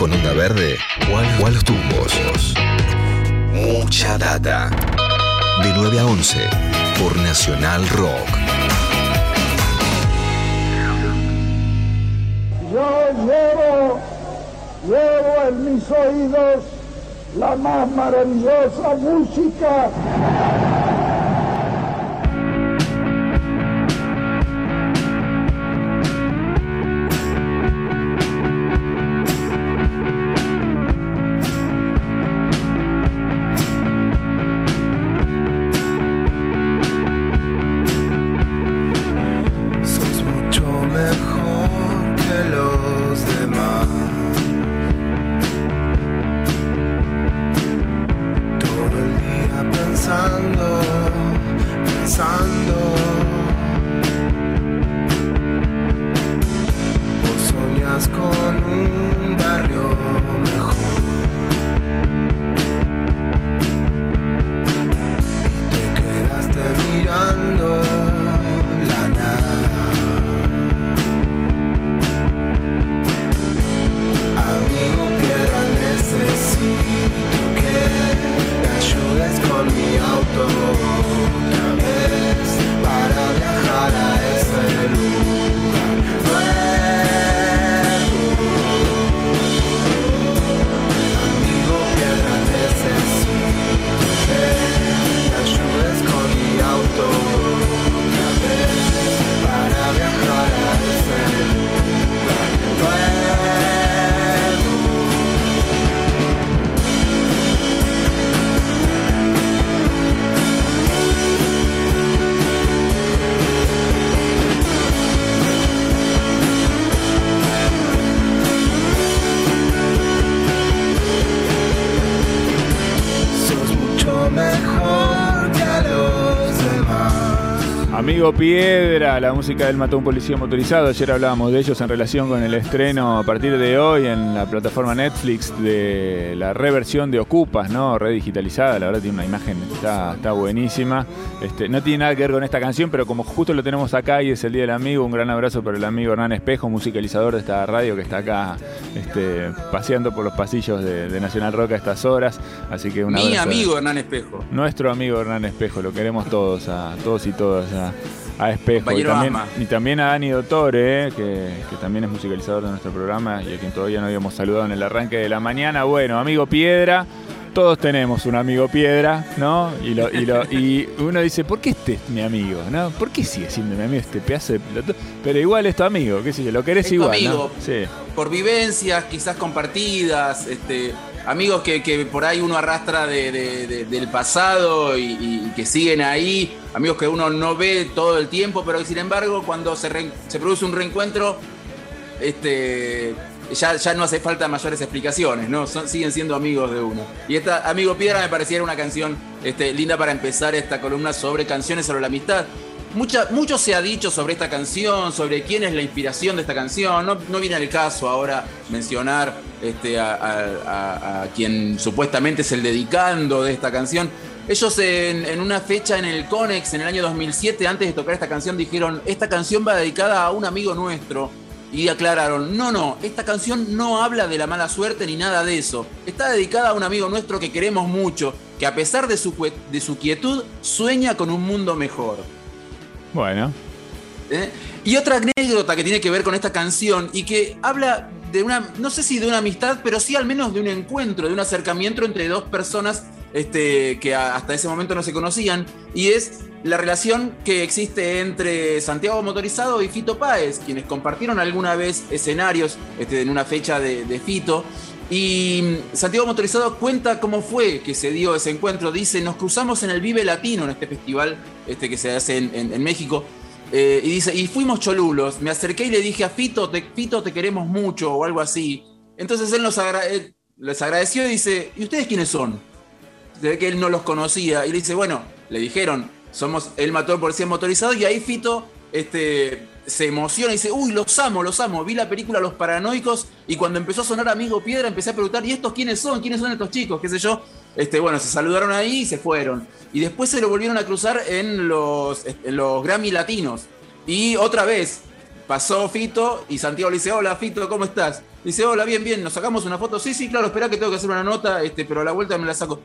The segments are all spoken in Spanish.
con onda verde o a los tumbos. Mucha data. De 9 a 11 por Nacional Rock. Yo llevo, llevo en mis oídos la más maravillosa música. Amigo Piedra, la música del Mató a un Policía Motorizado. Ayer hablábamos de ellos en relación con el estreno a partir de hoy en la plataforma Netflix de la reversión de Ocupas, ¿no? Redigitalizada, la verdad tiene una imagen, está, está buenísima. Este, no tiene nada que ver con esta canción, pero como justo lo tenemos acá y es el Día del Amigo, un gran abrazo para el amigo Hernán Espejo, musicalizador de esta radio que está acá este, paseando por los pasillos de, de Nacional Rock a estas horas. Así que Mi amigo Hernán Espejo. Nuestro amigo Hernán Espejo, lo queremos todos, a todos y todas a, a Espejo. Y también, y también a Dani Dottore, eh, que, que también es musicalizador de nuestro programa y a quien todavía no habíamos saludado en el arranque de la mañana. Bueno, amigo Piedra, todos tenemos un amigo Piedra, ¿no? Y, lo- y, lo- y uno dice, ¿por qué este es mi amigo? ¿no? ¿Por qué sigue siendo mi amigo este pedazo de pelotón? Pero igual es tu amigo, qué sé yo, lo querés Es tu igual, amigo. ¿no? Sí. Por vivencias, quizás compartidas, este, amigos que, que por ahí uno arrastra de- de- de- del pasado y, que siguen ahí, amigos que uno no ve todo el tiempo, pero sin embargo cuando se, re- se produce un reencuentro, este, ya, ya no hace falta mayores explicaciones, ¿no? Siguen siendo amigos de uno. Y esta Amigo Piedra me parecía una canción este, linda para empezar esta columna sobre canciones sobre la amistad. Mucha, mucho se ha dicho sobre esta canción, sobre quién es la inspiración de esta canción. No, viene al caso ahora mencionar este, a, quien supuestamente es el dedicando de esta canción. Ellos en, una fecha en el Conex en el año 2007, antes de tocar esta canción, dijeron, esta canción va dedicada a un amigo nuestro. Y aclararon, no, no, esta canción no habla de la mala suerte ni nada de eso. Está dedicada a un amigo nuestro que queremos mucho, que a pesar de su, de su quietud, sueña con un mundo mejor. Bueno, ¿eh? Y otra anécdota que tiene que ver con esta canción y que habla de una, no sé si de una amistad, pero sí al menos de un encuentro, de un acercamiento entre dos personas este, que hasta ese momento no se conocían, y es la relación que existe entre Santiago Motorizado y Fito Páez, quienes compartieron alguna vez escenarios este, en una fecha de Fito. Y Santiago Motorizado cuenta cómo fue que se dio ese encuentro. Dice, nos cruzamos en el Vive Latino, en este festival este, que se hace en- México. Eh, y dice, y fuimos cholulos. Me acerqué y le dije a Fito, Fito, te queremos mucho o algo así. Entonces él nos les agradeció y dice, ¿y ustedes quiénes son? Ve que él no los conocía. Y le dice, bueno, le dijeron, somos el mató por policía motorizado. Y ahí Fito este, se emociona y dice, uy, los amo, los amo. Vi la película Los Paranoicos y cuando empezó a sonar Amigo Piedra empecé a preguntar, ¿y estos quiénes son? ¿Quiénes son estos chicos? ¿Qué sé yo? Este, bueno, se saludaron ahí y se fueron. Y después se lo volvieron a cruzar en los, en los Grammy Latinos. Y otra vez, pasó Fito y Santiago le dice, hola Fito, ¿cómo estás? Dice, hola, bien, bien, nos sacamos una foto. Sí, sí, claro, espera que tengo que hacer una nota, este, pero a la vuelta me la saco.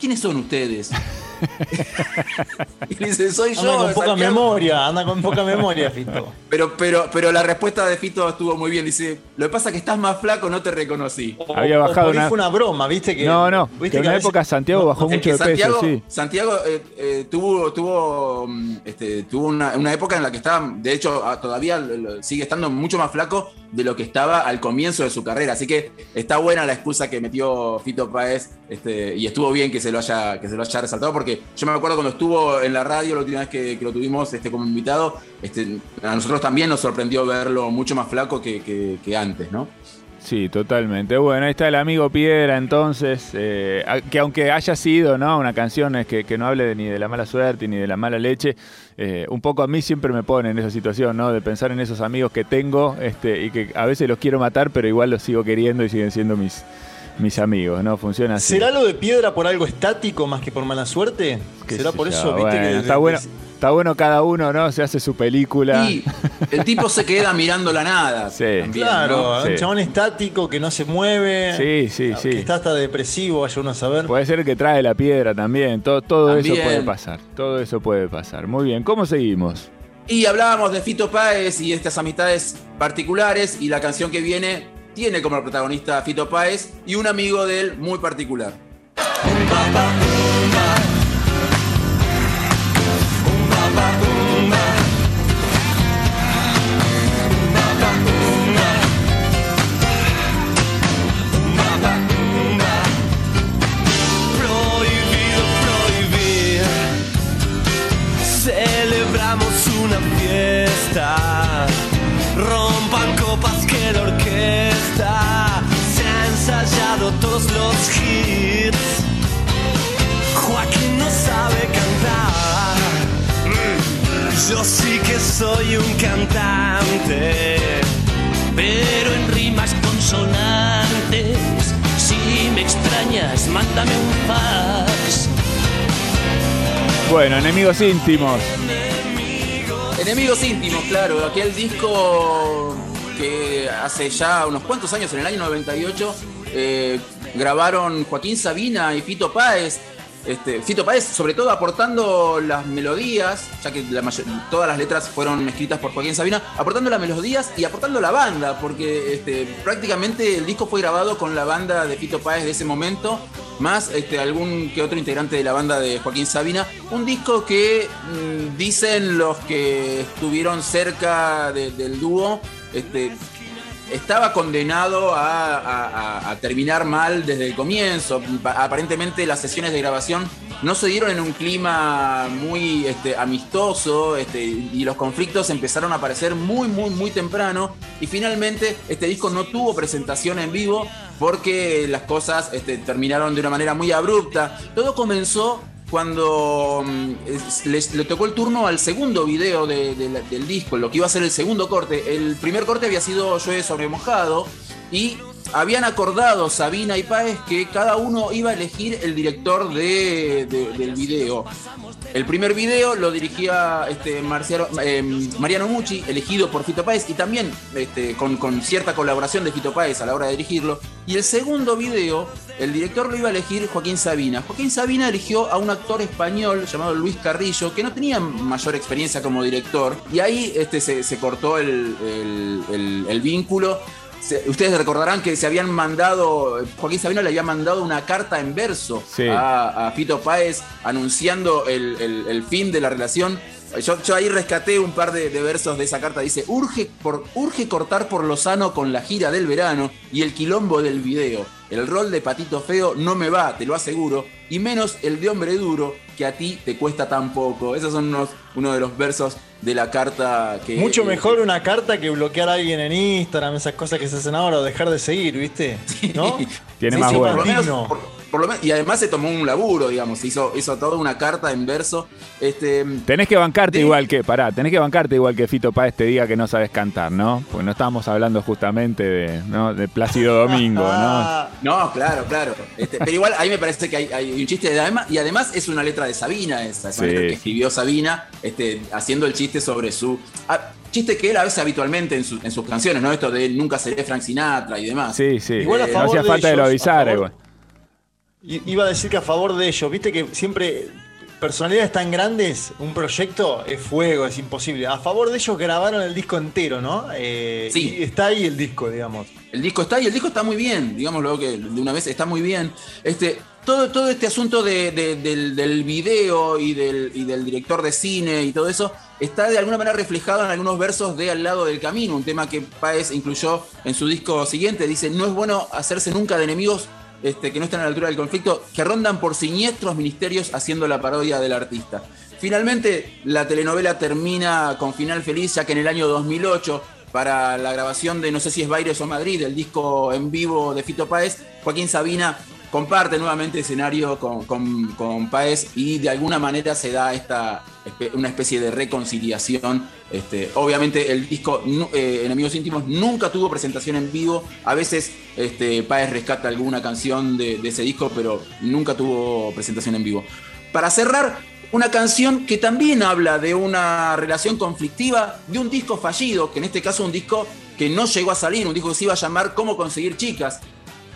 ¿Quiénes son ustedes? y dice, soy yo. Anda con poca Santiago". memoria, anda con poca memoria, Fito. Pero, pero, pero la respuesta de Fito estuvo muy bien. Dice, lo que pasa es que estás más flaco, no te reconocí. Había O- bajado una- fue una broma, ¿viste? Que, No, no, ¿viste que en a una veces- época Santiago bajó mucho de peso, Santiago, sí. Santiago eh, eh, tuvo, tuvo, mm, este, tuvo una, una época en la que estaba, de hecho, todavía sigue estando mucho más flaco de lo que estaba al comienzo de su carrera. Así que está buena la excusa que metió Fito Páez este, y estuvo bien que se, lo haya, que se lo haya resaltado porque yo me acuerdo cuando estuvo en la radio la última vez que, lo tuvimos este, como invitado, este, a nosotros también nos sorprendió verlo mucho más flaco que, antes, ¿no? Sí, totalmente. Bueno, ahí está el amigo Piedra, entonces, eh, que aunque haya sido ¿no? una canción es que, que no hable ni de la mala suerte ni de la mala leche, eh, un poco a mí siempre me pone en esa situación, ¿no? De pensar en esos amigos que tengo este, y que a veces los quiero matar, pero igual los sigo queriendo y siguen siendo mis, mis amigos, ¿no? Funciona así. ¿Será lo de piedra por algo estático más que por mala suerte? ¿Será por eso? ¿Viste bueno, que está, bueno, está bueno cada uno, ¿no? Se hace su película. Y el tipo se queda mirando la nada. Sí. también, Claro, ¿no? un Sí. chabón estático que no se mueve. Sí, sí, sí. Que está hasta depresivo, vaya uno a saber. Puede ser que trae la piedra también. Todo, todo eso puede pasar. Todo eso puede pasar. Muy bien. ¿Cómo seguimos? Y hablábamos de Fito Páez y estas amistades particulares y la canción que viene tiene como protagonista a Fito Páez y un amigo de él muy particular. Celebramos una fiesta. Rompan copas que la orquesta se ha ensayado todos los hits. Joaquín no sabe cantar. Mm, Yo sí que soy un cantante. Pero en rimas consonantes. Si me extrañas, mándame un fax. Bueno, enemigos íntimos. Enemigos íntimos, claro, aquel disco que hace ya unos cuantos años, en el año 98, eh, grabaron Joaquín Sabina y Fito Páez. Este, Fito Páez, sobre todo aportando las melodías, ya que todas las letras fueron escritas por Joaquín Sabina, aportando las melodías y aportando la banda, porque este, prácticamente el disco fue grabado con la banda de Fito Páez de ese momento, más este, algún que otro integrante de la banda de Joaquín Sabina. Un disco que mm, dicen los que estuvieron cerca de- del dúo, este, estaba condenado a, terminar mal desde el comienzo. Pa- Aparentemente las sesiones de grabación no se dieron en un clima muy este, amistoso este, y los conflictos empezaron a aparecer muy, muy, muy temprano. Y finalmente este disco no tuvo presentación en vivo porque las cosas este, terminaron de una manera muy abrupta. Todo comenzó cuando mm, es- les- le tocó el turno al segundo video del disco, lo que iba a ser el segundo corte. El primer corte había sido Llueve sobre mojado y habían acordado Sabina y Páez que cada uno iba a elegir el director de- de- del video. El primer video lo dirigía este, eh, Mariano Mucci, elegido por Fito Páez y también este, con, con cierta colaboración de Fito Páez a la hora de dirigirlo. Y el segundo video, el director lo iba a elegir Joaquín Sabina. Joaquín Sabina eligió a un actor español llamado Luis Carrillo, que no tenía mayor experiencia como director, y ahí este, se, cortó el- el vínculo. Se- ustedes recordarán que se habían mandado, Joaquín Sabina le había mandado una carta en verso Sí. a, a Fito Páez anunciando el, el- el fin de la relación. Yo, yo ahí rescaté un par de, de versos de esa carta. Dice, urge, por, urge cortar por lo sano con la gira del verano y el quilombo del video. El rol de patito feo no me va, te lo aseguro, y menos el de hombre duro que a ti te cuesta tan poco. Esos son unos, uno de los versos de la carta que... Mucho eh, mejor una carta que bloquear a alguien en Instagram, esas cosas que se hacen ahora o dejar de seguir, ¿viste? ¿No? Tiene Sí, más sí, por bueno. lo menos- Digno. por- por lo menos- y además se tomó un laburo, digamos, hizo, hizo toda una carta en verso. Este, Tenés que bancarte De- igual que, pará, tenés que bancarte igual que Fito Páez te diga que no sabes cantar, ¿no? Porque no estábamos hablando justamente de, ¿no? de Plácido Domingo, ¿no? No, claro, claro. Este, pero igual ahí me parece que hay, hay un chiste de además, y además es una letra de Sabina esa, es una Sí. letra que escribió Sabina, este, haciendo el chiste sobre su. Ah, Chiste que él a veces habitualmente en, su- en sus canciones, ¿no? Esto de nunca seré Frank Sinatra y demás. Sí, sí. Igual a no hacía de falta que lo ellos, a avisara favor- igual. Iba a decir que a favor de ellos, viste que siempre personalidades tan grandes, un proyecto es fuego, es imposible. A favor de ellos grabaron el disco entero, ¿no? Eh, Sí. y está ahí el disco, digamos. El disco está y el disco está muy bien, digámoslo que de una vez está muy bien. Este, todo, todo este asunto de- de- del, del video y del, y del director de cine y todo eso está de alguna manera reflejado en algunos versos de Al lado del camino, un tema que Páez incluyó en su disco siguiente. Dice, no es bueno hacerse nunca de enemigos este, que no están a la altura del conflicto, que rondan por siniestros ministerios haciendo la parodia del artista. Finalmente, la telenovela termina con final feliz, ya que en el año 2008, para la grabación de no sé si es Baires o Madrid, el disco en vivo de Fito Páez, Joaquín Sabina comparte nuevamente escenario con, con, con Páez y de alguna manera se da esta una especie de reconciliación. Este, obviamente el disco eh, Enemigos Íntimos nunca tuvo presentación en vivo. A veces este, Páez rescata alguna canción de, de ese disco, pero nunca tuvo presentación en vivo. Para cerrar, una canción que también habla de una relación conflictiva, de un disco fallido, que en este caso un disco que no llegó a salir, un disco que se iba a llamar Cómo conseguir chicas.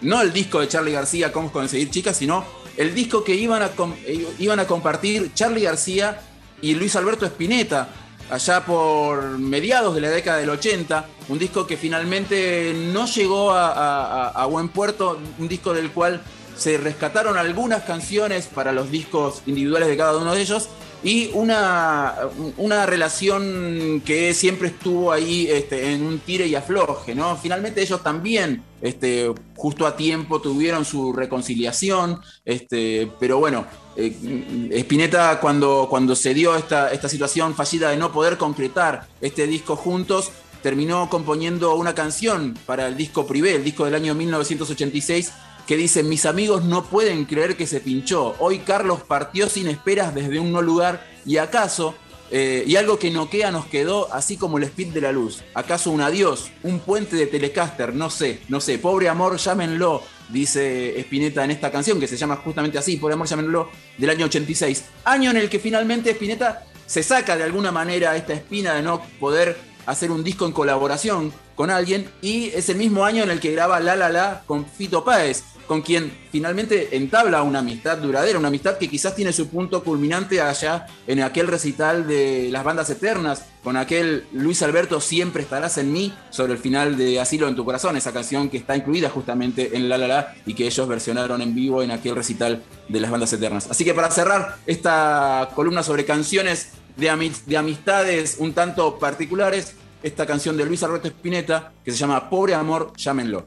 No el disco de Charlie García, Cómo conseguir chicas, sino el disco que iban a, eh, iban a compartir Charlie García y Luis Alberto Spinetta allá por mediados de la década del 80, un disco que finalmente no llegó a buen puerto, un disco del cual se rescataron algunas canciones para los discos individuales de cada uno de ellos y una, una relación que siempre estuvo ahí este, en un tire y afloje, ¿no? Finalmente ellos también, este, justo a tiempo, tuvieron su reconciliación, este, pero bueno, eh, Spinetta cuando, cuando se dio esta, esta situación fallida de no poder concretar este disco juntos, terminó componiendo una canción para el disco Privé, el disco del año 1986, que dice, mis amigos no pueden creer que se pinchó. Hoy Carlos partió sin esperas desde un no lugar y acaso, eh, y algo que noquea nos quedó así como el speed de la luz. ¿Acaso un adiós? ¿Un puente de Telecaster? No sé, no sé. Pobre amor, llámenlo, dice Spinetta en esta canción, que se llama justamente así, Pobre amor, llámenlo, del año 86. Año en el que finalmente Spinetta se saca de alguna manera esta espina de no poder hacer un disco en colaboración con alguien y es el mismo año en el que graba La La La con Fito Páez, con quien finalmente entabla una amistad duradera, una amistad que quizás tiene su punto culminante allá en aquel recital de las bandas eternas, con aquel Luis Alberto Siempre estarás en mí, sobre el final de Asilo en tu corazón, esa canción que está incluida justamente en La La La y que ellos versionaron en vivo en aquel recital de las bandas eternas. Así que para cerrar esta columna sobre canciones de, de amistades un tanto particulares, esta canción de Luis Alberto Spinetta que se llama Pobre Amor, llámenlo.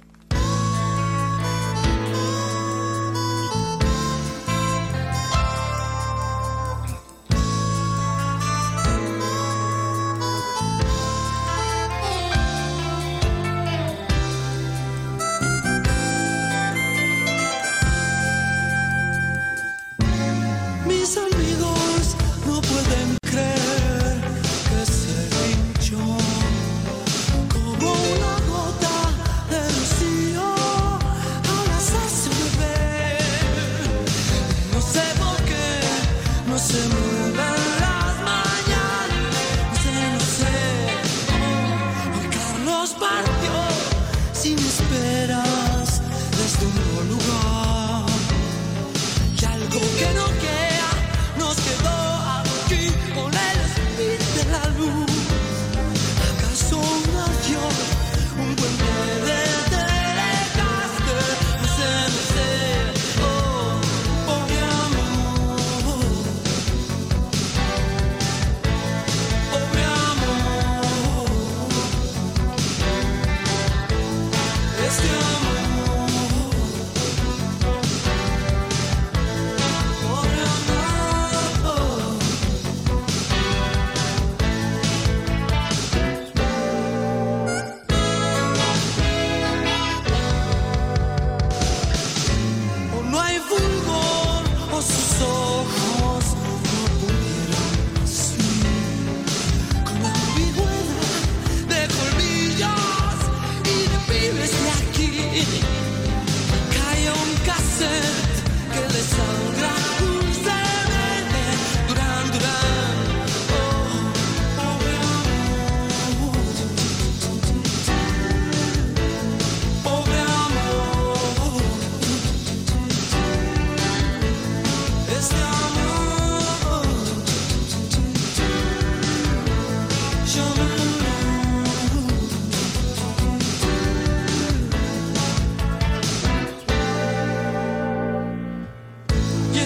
Sin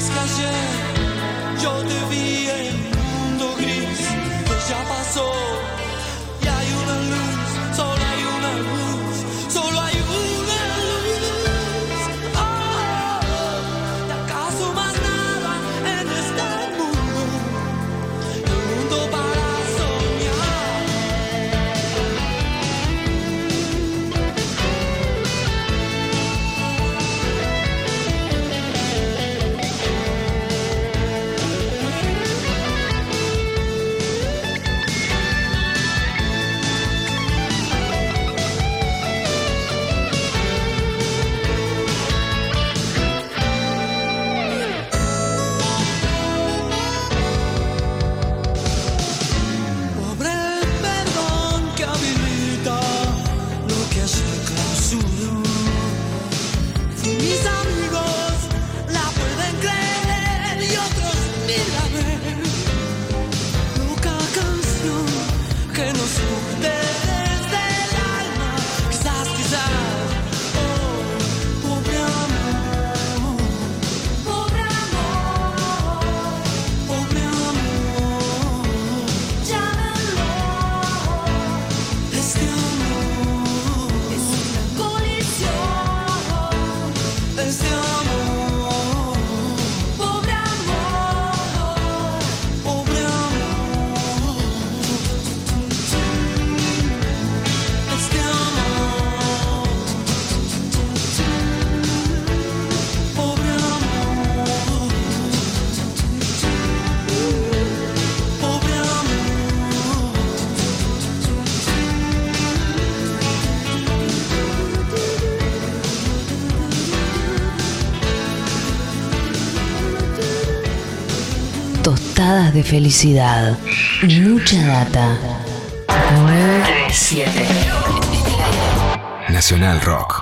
es que ayer yo te vi en un mundo gris que ya pasó. que no sé de felicidad. Mucha data. 937. Nacional Rock.